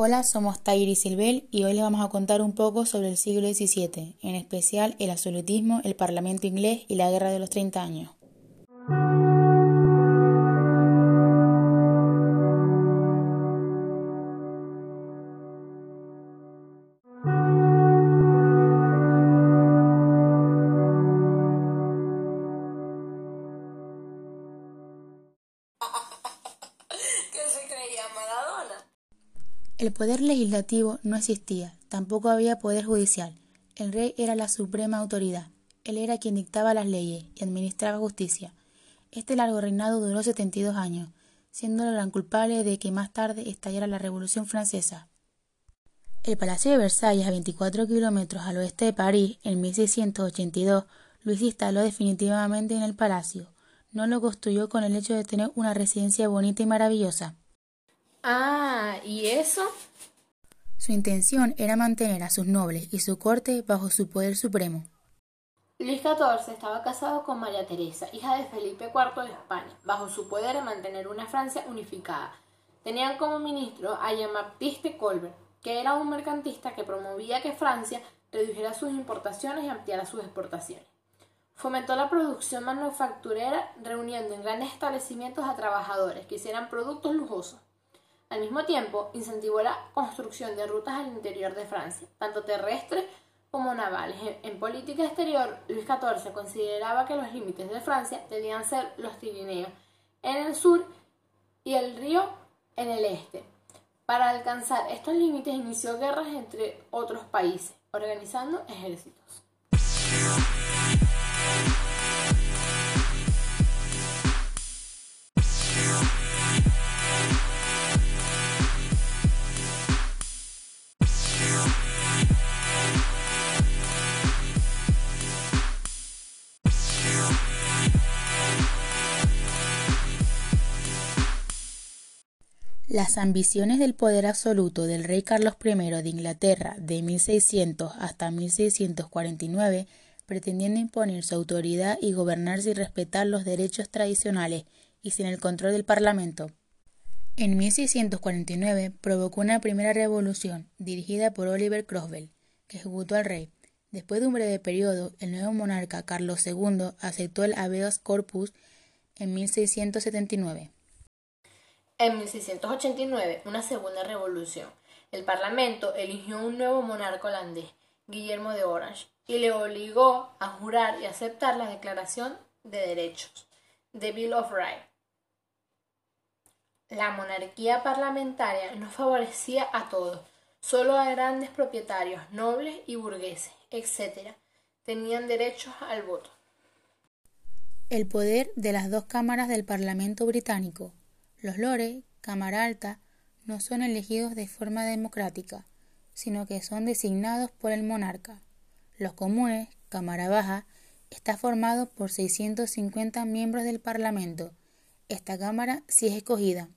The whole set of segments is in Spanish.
Hola, somos Tairi Silvel y hoy les vamos a contar un poco sobre el siglo XVII, en especial el absolutismo, el Parlamento inglés y la Guerra de los Treinta Años. El poder legislativo no existía, tampoco había poder judicial. El rey era la suprema autoridad. Él era quien dictaba las leyes y administraba justicia. Este largo reinado duró 72 años, siendo el gran culpable de que más tarde estallara la Revolución Francesa. El Palacio de Versalles, a 24 kilómetros al oeste de París, en 1682, Luis instaló definitivamente en el palacio. No lo construyó con el hecho de tener una residencia bonita y maravillosa. Ah, ¿y eso? Su intención era mantener a sus nobles y su corte bajo su poder supremo. Luis XIV estaba casado con María Teresa, hija de Felipe IV de España, bajo su poder de mantener una Francia unificada. Tenían como ministro a Jean-Baptiste Colbert, que era un mercantista que promovía que Francia redujera sus importaciones y ampliara sus exportaciones. Fomentó la producción manufacturera reuniendo en grandes establecimientos a trabajadores que hicieran productos lujosos. Al mismo tiempo, incentivó la construcción de rutas al interior de Francia, tanto terrestres como navales. En, política exterior, Luis XIV consideraba que los límites de Francia debían ser los Pirineos en el sur y el río en el este. Para alcanzar estos límites inició guerras entre otros países, organizando ejércitos. Las ambiciones del poder absoluto del rey Carlos I de Inglaterra de 1600 hasta 1649 pretendiendo imponer su autoridad y gobernar sin respetar los derechos tradicionales y sin el control del Parlamento. En 1649 provocó una primera revolución dirigida por Oliver Cromwell, que ejecutó al rey. Después de un breve periodo, el nuevo monarca Carlos II aceptó el habeas corpus en 1679. En 1689, una segunda revolución. El Parlamento eligió un nuevo monarca holandés, Guillermo de Orange, y le obligó a jurar y aceptar la Declaración de Derechos, The Bill of Rights. La monarquía parlamentaria no favorecía a todos, solo a grandes propietarios, nobles y burgueses, etc. Tenían derechos al voto. El poder de las dos cámaras del Parlamento británico los lores, Cámara Alta, no son elegidos de forma democrática, sino que son designados por el monarca. Los comunes, Cámara Baja, está formado por 650 miembros del Parlamento. Esta Cámara sí es escogida.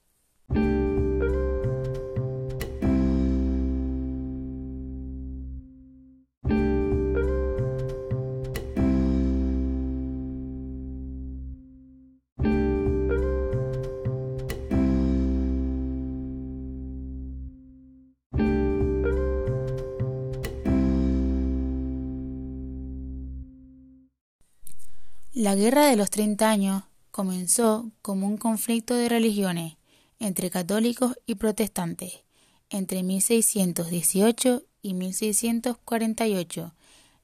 La Guerra de los Treinta Años comenzó como un conflicto de religiones entre católicos y protestantes entre 1618 y 1648,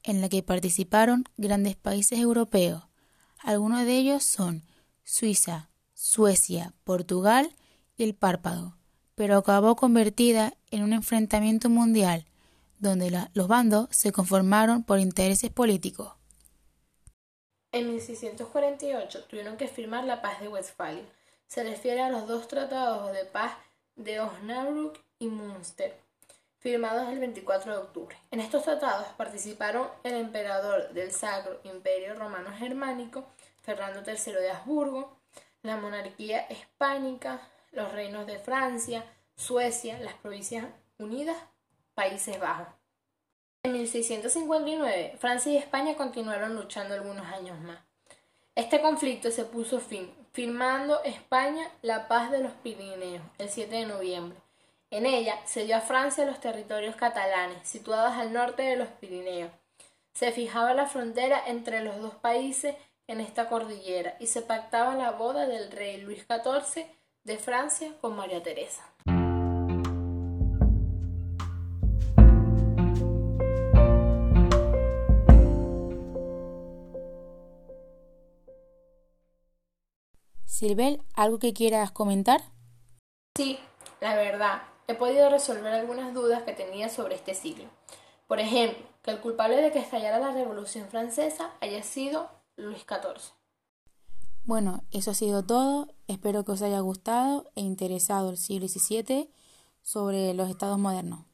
en la que participaron grandes países europeos. Algunos de ellos son Suiza, Suecia, Portugal y el Párpado, pero acabó convertida en un enfrentamiento mundial, donde los bandos se conformaron por intereses políticos. En 1648 tuvieron que firmar la paz de Westfalia. Se refiere a los dos tratados de paz de Osnabrück y Münster, firmados el 24 de octubre. En estos tratados participaron el emperador del Sacro Imperio Romano Germánico, Fernando III de Habsburgo, la monarquía hispánica, los reinos de Francia, Suecia, las Provincias Unidas, Países Bajos. En 1659, Francia y España continuaron luchando algunos años más. Este conflicto se puso fin, firmando España la paz de los Pirineos el 7 de noviembre. En ella se dio a Francia los territorios catalanes, situados al norte de los Pirineos. Se fijaba la frontera entre los dos países en esta cordillera y se pactaba la boda del rey Luis XIV de Francia con María Teresa. Silbel, ¿algo que quieras comentar? Sí, la verdad, he podido resolver algunas dudas que tenía sobre este siglo. Por ejemplo, que el culpable de que estallara la Revolución Francesa haya sido Luis XIV. Bueno, eso ha sido todo. Espero que os haya gustado e interesado el siglo XVII sobre los estados modernos.